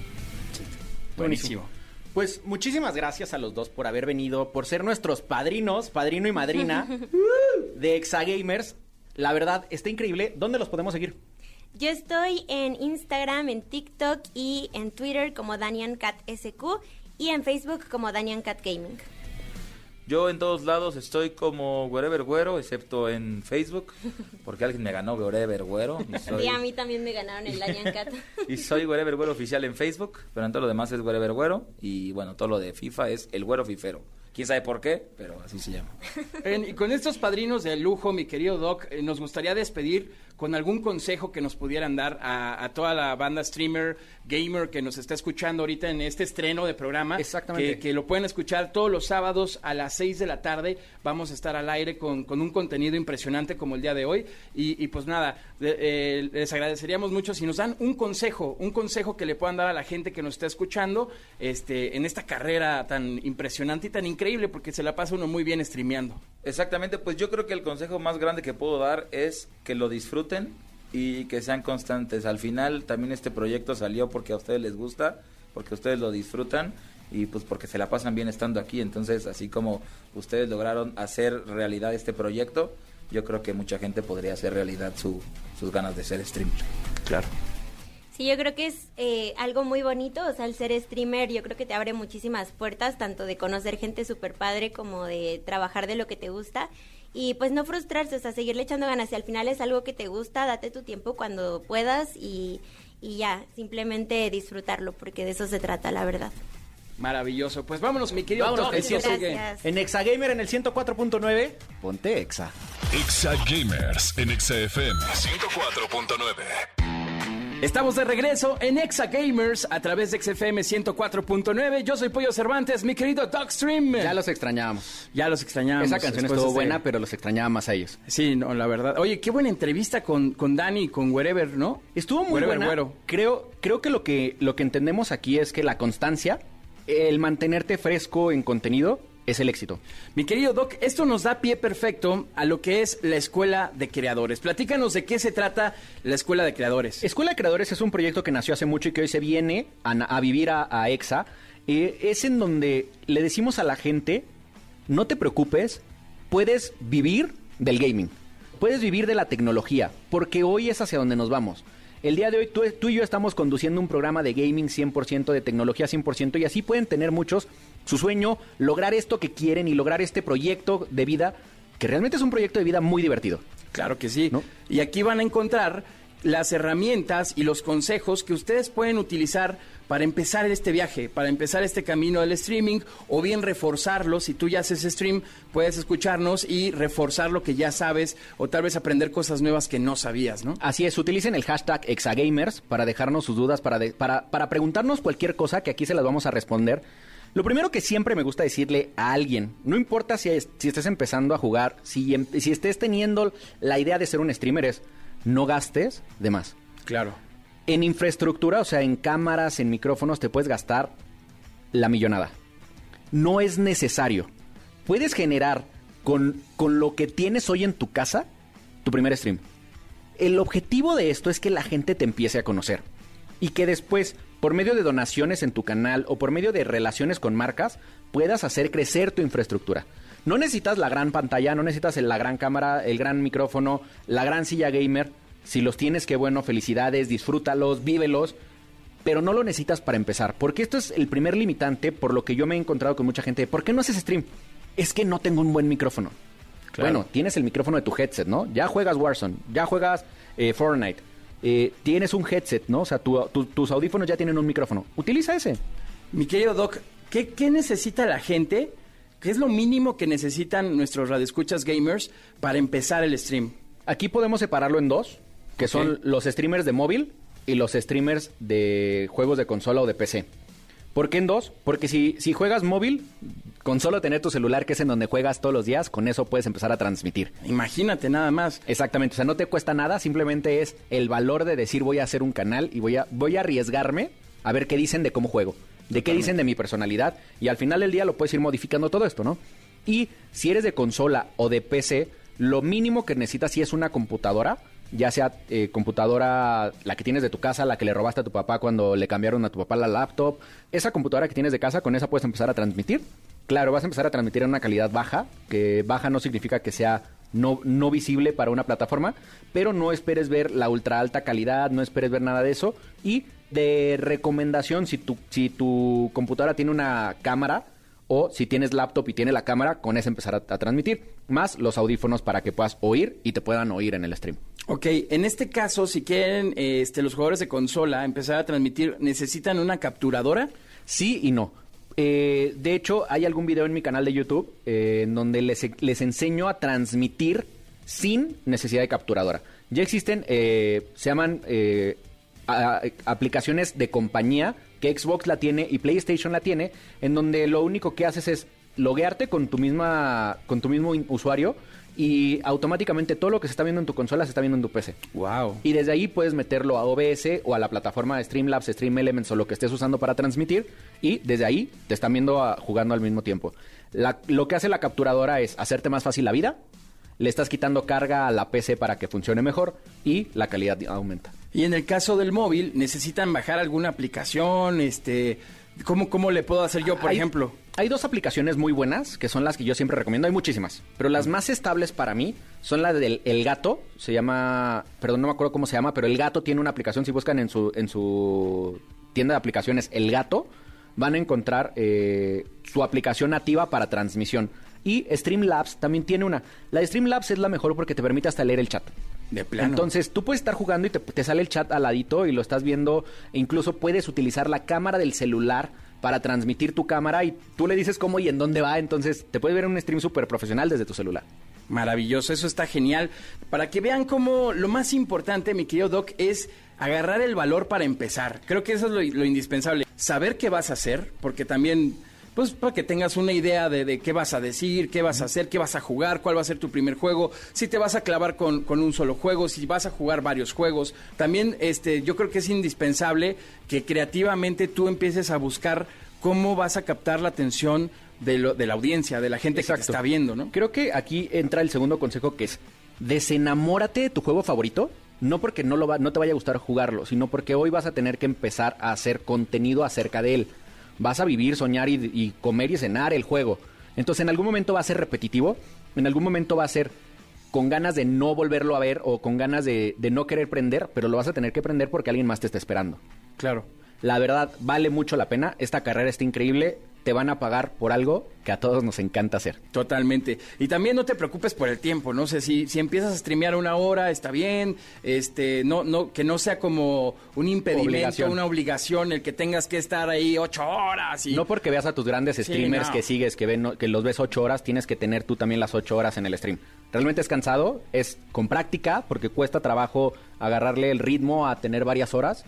Buenísimo. Pues muchísimas gracias a los dos por haber venido, por ser nuestros padrinos, padrino y madrina de Exagamers. La verdad, está increíble. ¿Dónde los podemos seguir? Yo estoy en Instagram, en TikTok y en Twitter como DanianCatSQ y en Facebook como DanianCatGaming. Yo en todos lados estoy como Wherever Güero, excepto en Facebook, porque alguien me ganó Wherever Güero. Y soy, Y a mí también me ganaron el DanianCat. y soy Wherever Güero oficial en Facebook, pero en todo lo demás es Wherever Güero. Y bueno, todo lo de FIFA es el Güero Fifero. Quién sabe por qué, pero así se llama. En- y con estos padrinos de lujo, mi querido Doc, eh, nos gustaría despedir con algún consejo que nos pudieran dar a, a toda la banda streamer, gamer que nos está escuchando ahorita en este estreno de programa. Exactamente. Que, que lo pueden escuchar todos los sábados a las 6 de la tarde. Vamos a estar al aire con, con un contenido impresionante como el día de hoy. Y, y pues nada, de- eh, les agradeceríamos mucho si nos dan un consejo, un consejo que le puedan dar a la gente que nos está escuchando este, en esta carrera tan impresionante y tan increíble, porque se la pasa uno muy bien streameando. Exactamente, pues yo creo que el consejo más grande que puedo dar es que lo disfruten y que sean constantes. Al final también este proyecto salió porque a ustedes les gusta, porque ustedes lo disfrutan y pues porque se la pasan bien estando aquí. Entonces, así como ustedes lograron hacer realidad este proyecto, yo creo que mucha gente podría hacer realidad su, sus ganas de ser streamer. Claro. Sí, yo creo que es eh, algo muy bonito, o sea, el ser streamer yo creo que te abre muchísimas puertas, tanto de conocer gente súper padre como de trabajar de lo que te gusta y pues no frustrarse, o sea, seguirle echando ganas, si al final es algo que te gusta, date tu tiempo cuando puedas y, y ya, simplemente disfrutarlo, porque de eso se trata, la verdad. Maravilloso. Pues vámonos, mi querido Vámonos, que. En Exagamer en el 104.9, ponte Exa. Exa Gamers en Exa FM 104.9. Estamos de regreso en Exa Gamers a través de XFM 104.9. Yo soy Pollo Cervantes, mi querido Dogstream. Ya los extrañábamos. Ya los extrañamos. Esa canción después estuvo de- buena, pero los extrañaba más a ellos. Sí, no, la verdad. Oye, qué buena entrevista con, con Dani y con Wherever, ¿no? Estuvo muy Wherever buena. Güero. Creo, creo que lo que lo que entendemos aquí es que la constancia, el mantenerte fresco en contenido, es el éxito. Mi querido Doc, esto nos da pie perfecto a lo que es la Escuela de Creadores. Platícanos de qué se trata la Escuela de Creadores. Escuela de Creadores es un proyecto que nació hace mucho y que hoy se viene a, vivir a, a EXA. Eh, es en donde le decimos a la gente, no te preocupes, puedes vivir del gaming, puedes vivir de la tecnología, porque hoy es hacia donde nos vamos. El día de hoy tú, tú y yo estamos conduciendo un programa de gaming 100%, de tecnología 100%, y así pueden tener muchos su sueño, lograr esto que quieren y lograr este proyecto de vida, que realmente es un proyecto de vida muy divertido. Claro que sí. ¿No? Y aquí van a encontrar las herramientas y los consejos que ustedes pueden utilizar para empezar este viaje, para empezar este camino del streaming o bien reforzarlo. Si tú ya haces stream, puedes escucharnos y reforzar lo que ya sabes o tal vez aprender cosas nuevas que no sabías, ¿no? Así es, utilicen el hashtag Exagamers para dejarnos sus dudas, para, de- para, para preguntarnos cualquier cosa que aquí se las vamos a responder. Lo primero que siempre me gusta decirle a alguien, no importa si, si estés empezando a jugar, si, si estés teniendo la idea de ser un streamer, es no gastes de más. Claro. En infraestructura, o sea, en cámaras, en micrófonos, te puedes gastar la millonada. No es necesario. Puedes generar con, con lo que tienes hoy en tu casa tu primer stream. El objetivo de esto es que la gente te empiece a conocer. Y que después, por medio de donaciones en tu canal o por medio de relaciones con marcas, puedas hacer crecer tu infraestructura. No necesitas la gran pantalla, no necesitas la gran cámara, el gran micrófono, la gran silla gamer. Si los tienes, qué bueno, felicidades, disfrútalos, vívelos. Pero no lo necesitas para empezar. Porque esto es el primer limitante por lo que yo me he encontrado con mucha gente. ¿Por qué no haces stream? Es que no tengo un buen micrófono. Claro. Bueno, tienes el micrófono de tu headset, ¿no? Ya juegas Warzone, ya juegas eh, Fortnite. eh, tienes un headset, ¿no? O sea, tu- tu- tus audífonos ya tienen un micrófono. Utiliza ese. Mi querido Doc, ¿qué, qué necesita la gente? ¿Qué es lo mínimo que necesitan nuestros radioescuchas gamers para empezar el stream? Aquí podemos separarlo en dos, que son los streamers de móvil y los streamers de juegos de consola o de PC. ¿Por qué en dos? Porque si, si juegas móvil, con solo tener tu celular, que es en donde juegas todos los días, con eso puedes empezar a transmitir. Imagínate nada más. Exactamente, o sea, no te cuesta nada, simplemente es el valor de decir voy a hacer un canal y voy a, voy a arriesgarme a ver qué dicen de cómo juego, de qué dicen de mi personalidad y al final del día lo puedes ir modificando todo esto, ¿no? Y si eres de consola o de PC, lo mínimo que necesitas si es una computadora, ya sea eh, computadora la que tienes de tu casa, la que le robaste a tu papá cuando le cambiaron a tu papá la laptop, esa computadora que tienes de casa, con esa puedes empezar a transmitir. Claro, vas a empezar a transmitir en una calidad baja, que baja no significa que sea no, no visible para una plataforma, pero no esperes ver la ultra alta calidad, no esperes ver nada de eso. Y de recomendación, si tu, si tu computadora tiene una cámara o si tienes laptop y tiene la cámara, con esa empezar a, a transmitir, más los audífonos para que puedas oír y te puedan oír en el stream. Ok, en este caso, si quieren este, los jugadores de consola empezar a transmitir, ¿necesitan una capturadora? Sí y no. Eh, de hecho, hay algún video en mi canal de YouTube eh, en donde les, les enseño a transmitir sin necesidad de capturadora. Ya existen, eh, se llaman eh, a- aplicaciones de compañía que Xbox la tiene y PlayStation la tiene, en donde lo único que haces es loguearte con tu misma, con tu mismo usuario y automáticamente todo lo que se está viendo en tu consola se está viendo en tu PC. Wow. Y desde ahí puedes meterlo a OBS o a la plataforma de Streamlabs, Stream Elements o lo que estés usando para transmitir. Y desde ahí te están viendo a- jugando al mismo tiempo. La- lo que hace la capturadora es hacerte más fácil la vida. Le estás quitando carga a la PC para que funcione mejor y la calidad aumenta. Y en el caso del móvil, ¿necesitan bajar alguna aplicación? Este, ¿cómo, ¿Cómo le puedo hacer yo, por Hay- ejemplo? Hay dos aplicaciones muy buenas, que son las que yo siempre recomiendo. Hay muchísimas. Pero las más estables para mí son las del El Gato. Se llama... Perdón, no me acuerdo cómo se llama, pero El Gato tiene una aplicación. Si buscan en su, en su tienda de aplicaciones El Gato, van a encontrar eh, su aplicación nativa para transmisión. Y Streamlabs también tiene una. La de Streamlabs es la mejor porque te permite hasta leer el chat. De plano. Entonces, tú puedes estar jugando y te, te sale el chat al ladito y lo estás viendo. E incluso puedes utilizar la cámara del celular para transmitir tu cámara y tú le dices cómo y en dónde va. Entonces, te puedes ver un stream súper profesional desde tu celular. Maravilloso, eso está genial. Para que vean cómo lo más importante, mi querido Doc, es agarrar el valor para empezar. Creo que eso es lo, lo indispensable. Saber qué vas a hacer, porque también pues para que tengas una idea de, de, qué vas a decir, qué vas a hacer, qué vas a jugar, cuál va a ser tu primer juego, si te vas a clavar con, con, un solo juego, si vas a jugar varios juegos. También este, yo creo que es indispensable que creativamente tú empieces a buscar cómo vas a captar la atención de, lo, de la audiencia, de la gente Exacto. que te está viendo, ¿no? Creo que aquí entra el segundo consejo que es desenamórate de tu juego favorito. No porque no, lo va, no te vaya a gustar jugarlo, sino porque hoy vas a tener que empezar a hacer contenido acerca de él. Vas a vivir, soñar y, y comer y cenar el juego. Entonces en algún momento va a ser repetitivo, en algún momento va a ser con ganas de no volverlo a ver o con ganas de, de no querer prender, pero lo vas a tener que prender porque alguien más te está esperando. Claro. La verdad, vale mucho la pena. Esta carrera está increíble. Te van a pagar por algo que a todos nos encanta hacer. Totalmente. Y también no te preocupes por el tiempo, no sé si, si empiezas a streamear una hora, está bien, este, no, no, que no sea como un impedimento, Obligación. una obligación, el que tengas que estar ahí ocho horas y No porque veas a tus grandes Sí, streamers no. que sigues, que, ven, que los ves ocho horas, tienes que tener tú también las ocho horas en el stream. Realmente es cansado, es con práctica, porque cuesta trabajo agarrarle el ritmo a tener varias horas.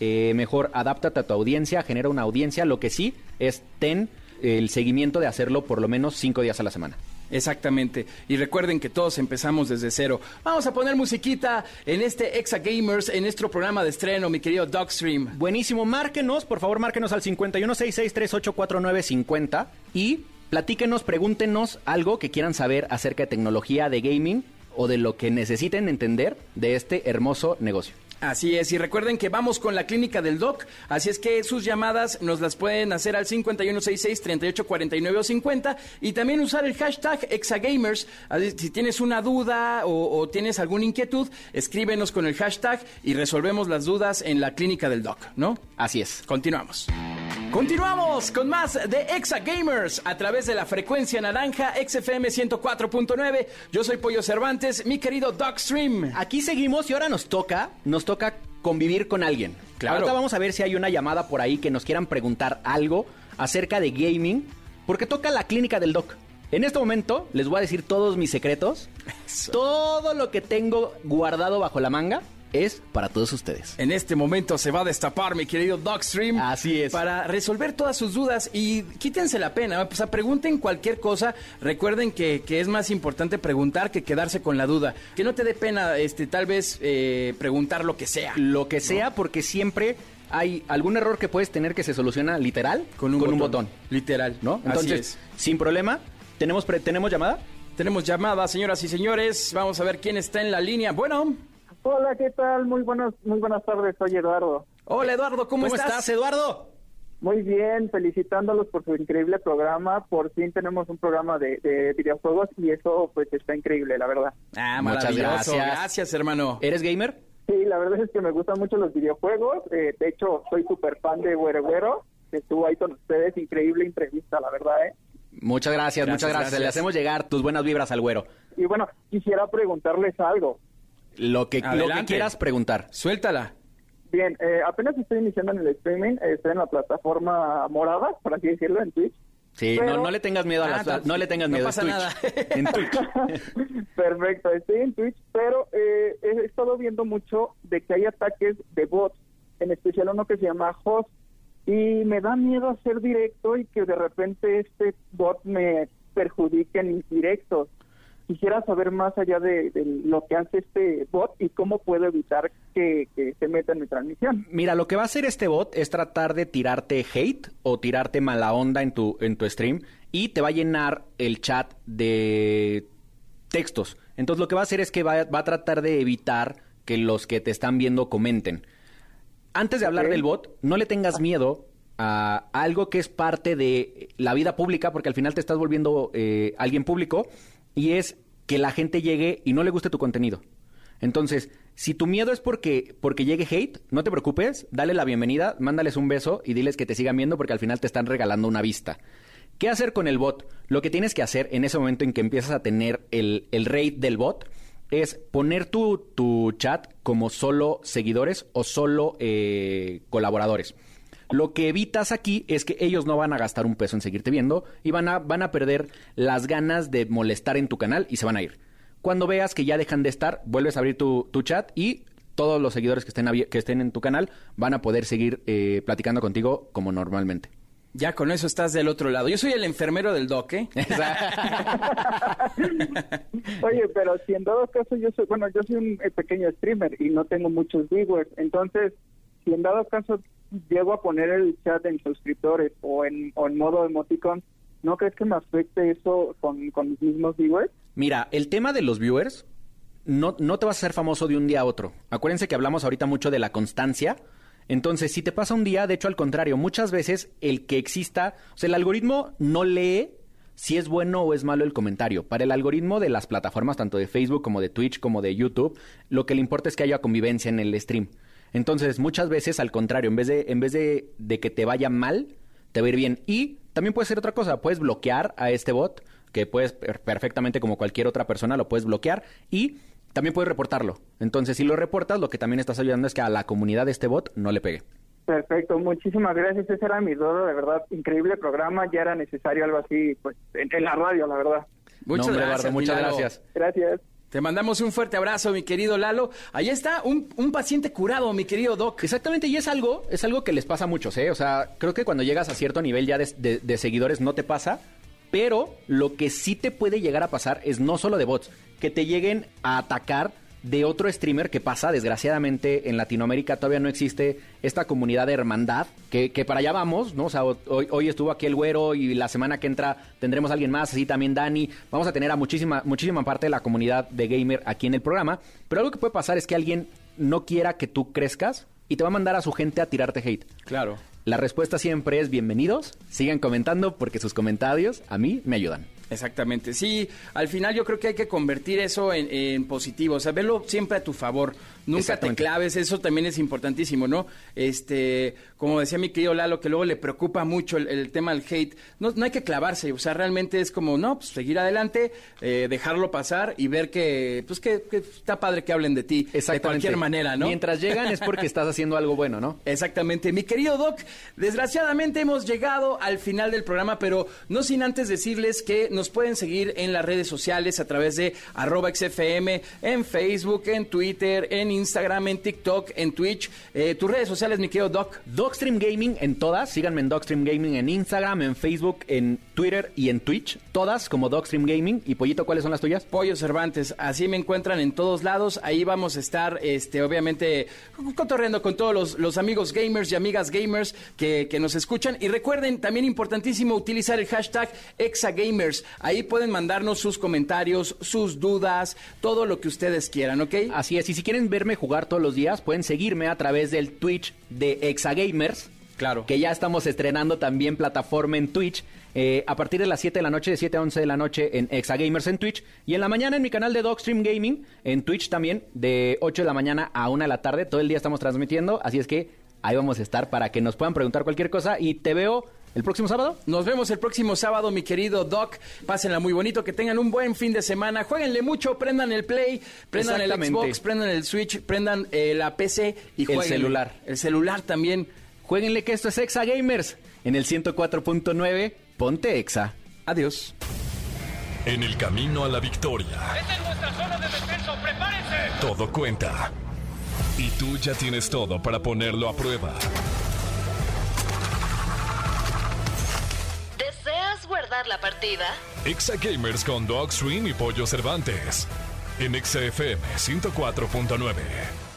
Eh, mejor adáptate a tu audiencia, genera una audiencia. Lo que sí es ten el seguimiento de hacerlo por lo menos cinco días a la semana. Exactamente. Y recuerden que todos empezamos desde cero. Vamos a poner musiquita en este Exa Gamers, en nuestro programa de estreno, mi querido Dogstream. Buenísimo, márquenos, por favor, márquenos al 5166384950 y platíquenos, pregúntenos algo que quieran saber acerca de tecnología, de gaming o de lo que necesiten entender de este hermoso negocio. Así es, y recuerden que vamos con la clínica del doc, así es que sus llamadas nos las pueden hacer al 5166-3849 o 50 y también usar el hashtag Exagamers. Si tienes una duda o, o tienes alguna inquietud, escríbenos con el hashtag y resolvemos las dudas en la clínica del doc, ¿no? Así es. Continuamos. Continuamos con más de Exa Gamers a través de la frecuencia naranja XFM 104.9. Yo soy Pollo Cervantes, mi querido Dogstream. Aquí seguimos y ahora nos toca, nos toca convivir con alguien. Claro. Ahorita vamos a ver si hay una llamada por ahí que nos quieran preguntar algo acerca de gaming, porque toca la clínica del doc. En este momento les voy a decir todos mis secretos. Todo lo que tengo guardado bajo la manga es para todos ustedes. En este momento se va a destapar mi querido Dogstream. Así es. Para resolver todas sus dudas y quítense la pena. O sea, pregunten cualquier cosa. Recuerden que, que es más importante preguntar que quedarse con la duda. Que no te dé pena, este, tal vez eh, preguntar lo que sea. Lo que sea, porque siempre hay algún error que puedes tener que se soluciona literal Con un botón. Literal. ¿no? Así Entonces, es. sin problema, ¿tenemos, pre- ¿tenemos llamada? Tenemos llamada, señoras y señores. Vamos a ver quién está en la línea. Bueno. Hola, ¿qué tal? Muy buenas, muy buenas tardes, soy Eduardo. Hola, Eduardo, ¿cómo, estás? Eduardo? Muy bien, felicitándolos por su increíble programa. Por fin tenemos un programa de, de videojuegos y eso pues está increíble, la verdad. Ah, Muchas gracias. Gracias, hermano. ¿Eres gamer? Sí, la verdad es que me gustan mucho los videojuegos. Eh, de hecho, soy súper fan de Güero Güero, que estuvo ahí con ustedes. Increíble entrevista, la verdad, ¿eh? Muchas gracias, Gracias, muchas gracias. gracias. Le hacemos llegar tus buenas vibras al güero. Y bueno, quisiera preguntarles algo. Lo que, lo que quieras preguntar. Suéltala. Bien, eh, apenas estoy iniciando en el streaming, eh, estoy en la plataforma morada, por así decirlo, en Twitch. Sí, Pero- no, no le tengas miedo a Ah, las... ta- no le tengas no miedo, pasa es nada. Twitch. en Twitch. Perfecto, estoy en Twitch, pero eh, he estado viendo mucho de que hay ataques de bots, en especial uno que se llama Host, y me da miedo hacer directo y que de repente este bot me perjudique en mis directos. Quisiera saber más allá de, de lo que hace este bot y cómo puedo evitar que, que se meta en mi transmisión. Mira, lo que va a hacer este bot es tratar de tirarte hate o tirarte mala onda en tu, en tu stream y te va a llenar el chat de textos. Entonces lo que va a hacer es que va, va a tratar de evitar que los que te están viendo comenten. Antes de hablar del bot, no le tengas miedo a algo que es parte de la vida pública, porque al final te estás volviendo eh, alguien público, y es que la gente llegue y no le guste tu contenido. Entonces, si tu miedo es porque, porque llegue hate, no te preocupes, dale la bienvenida, mándales un beso y diles que te sigan viendo porque al final te están regalando una vista. ¿Qué hacer con el bot? Lo que tienes que hacer en ese momento en que empiezas a tener el, el rate del bot es poner tu, tu chat como solo seguidores o solo eh, colaboradores. Lo que evitas aquí es que ellos no van a gastar un peso en seguirte viendo y van a, van a perder las ganas de molestar en tu canal y se van a ir. Cuando veas que ya dejan de estar, vuelves a abrir tu, tu chat y todos los seguidores que estén, que estén en tu canal van a poder seguir eh, platicando contigo como normalmente. Ya con eso estás del otro lado. Yo soy el enfermero del doc, ¿eh? Oye, pero si en dado caso yo soy, bueno, yo soy un eh, pequeño streamer y no tengo muchos viewers, entonces, si en dado caso llego a poner el chat en suscriptores o en, o en modo emoticon, ¿no crees que me afecte eso con, con mis mismos viewers? Mira, el tema de los viewers no, no te vas a hacer famoso de un día a otro. Acuérdense que hablamos ahorita mucho de la constancia. Entonces, si te pasa un día, de hecho, al contrario, muchas veces el que exista, o sea, el algoritmo no lee si es bueno o es malo el comentario. Para el algoritmo de las plataformas, tanto de Facebook como de Twitch como de YouTube, lo que le importa es que haya convivencia en el stream. Entonces, muchas veces, al contrario, en vez de, en vez de, de que te vaya mal, te va a ir bien. Y también puede ser otra cosa, puedes bloquear a este bot, que puedes per- perfectamente como cualquier otra persona lo puedes bloquear y también puedes reportarlo. Entonces, si lo reportas, lo que también estás ayudando es que a la comunidad de este bot no le pegue. Perfecto, muchísimas gracias. Ese era mi duda, de verdad. Increíble programa, ya era necesario algo así, pues, en, en la radio, la verdad. Muchas No, hombre, gracias, Eduardo, muchas gracias. Gracias. Te mandamos un fuerte abrazo, mi querido Lalo. Ahí está, un, un paciente curado, mi querido Doc. Exactamente, y es algo, es algo que les pasa a muchos, ¿eh? O sea, creo que cuando llegas a cierto nivel ya de, de- de seguidores no te pasa, pero lo que sí te puede llegar a pasar es no solo de bots, que te lleguen a atacar de otro streamer que pasa, desgraciadamente en Latinoamérica todavía no existe esta comunidad de hermandad, que, que para allá vamos, ¿no? O sea, hoy estuvo aquí el güero y la semana que entra tendremos a alguien más, así también Dani, vamos a tener a muchísima, muchísima parte de la comunidad de gamer aquí en el programa, pero algo que puede pasar es que alguien no quiera que tú crezcas y te va a mandar a su gente a tirarte hate. Claro. La respuesta siempre es bienvenidos, sigan comentando porque sus comentarios a mí me ayudan. Exactamente. Sí, al final yo creo que hay que convertir eso en, en positivo, o sea, verlo siempre a tu favor. Nunca te claves, eso también es importantísimo, ¿no? Este, como decía mi querido Lalo, que luego le preocupa mucho el, el tema del hate. No, no hay que clavarse, o sea, realmente es como, no, pues seguir adelante, eh, dejarlo pasar y ver que, pues que, que está padre que hablen de ti. De cualquier manera, ¿no? Mientras llegan es porque estás haciendo algo bueno, ¿no? Exactamente. Mi querido Doc, desgraciadamente hemos llegado al final del programa, pero no sin antes decirles que nos pueden seguir en las redes sociales a través de arroba XFM, en Facebook, en Twitter, en Instagram, en TikTok, en Twitch. Eh, tus redes sociales, mi querido Doc. Dogstream Gaming en todas, síganme en Dogstream Gaming en Instagram, en Facebook, en Twitter y en Twitch, todas como Dogstream Gaming. Y Pollito, ¿cuáles son las tuyas? Pollo Cervantes, así me encuentran en todos lados. Ahí vamos a estar, este, obviamente, cotorreando con todos los, los amigos gamers y amigas gamers que, que nos escuchan. Y recuerden, también importantísimo utilizar el hashtag ExaGamers. Ahí pueden mandarnos sus comentarios, sus dudas, todo lo que ustedes quieran, ¿ok? Así es, y si quieren verme jugar todos los días, pueden seguirme a través del Twitch de Exagamers. Claro. Que ya estamos estrenando también plataforma en Twitch. eh, a partir de las 7 de la noche, de 7 a 11 de la noche en Exagamers en Twitch. Y en la mañana en mi canal de Dogstream Gaming, en Twitch también, de 8 de la mañana a 1 de la tarde. Todo el día estamos transmitiendo, así es que ahí vamos a estar para que nos puedan preguntar cualquier cosa. Y te veo el próximo sábado. Nos vemos el próximo sábado, mi querido Doc. Pásenla muy bonito, que tengan un buen fin de semana. Jueguenle mucho, prendan el Play, prendan el. Xbox, prendan el Switch, prendan eh, la PC y El jueguen. celular. El celular también. Jueguenle que esto es Exagamers en el 104.9. Ponte Exa. Adiós. En el camino a la victoria, ¡Esta es nuestra zona de defensa! ¡Prepárense! todo cuenta. Y tú ya tienes todo para ponerlo a prueba. ¿Deseas guardar la partida? Exa Gamers con Dog Stream y Pollo Cervantes. En Exa FM 104.9.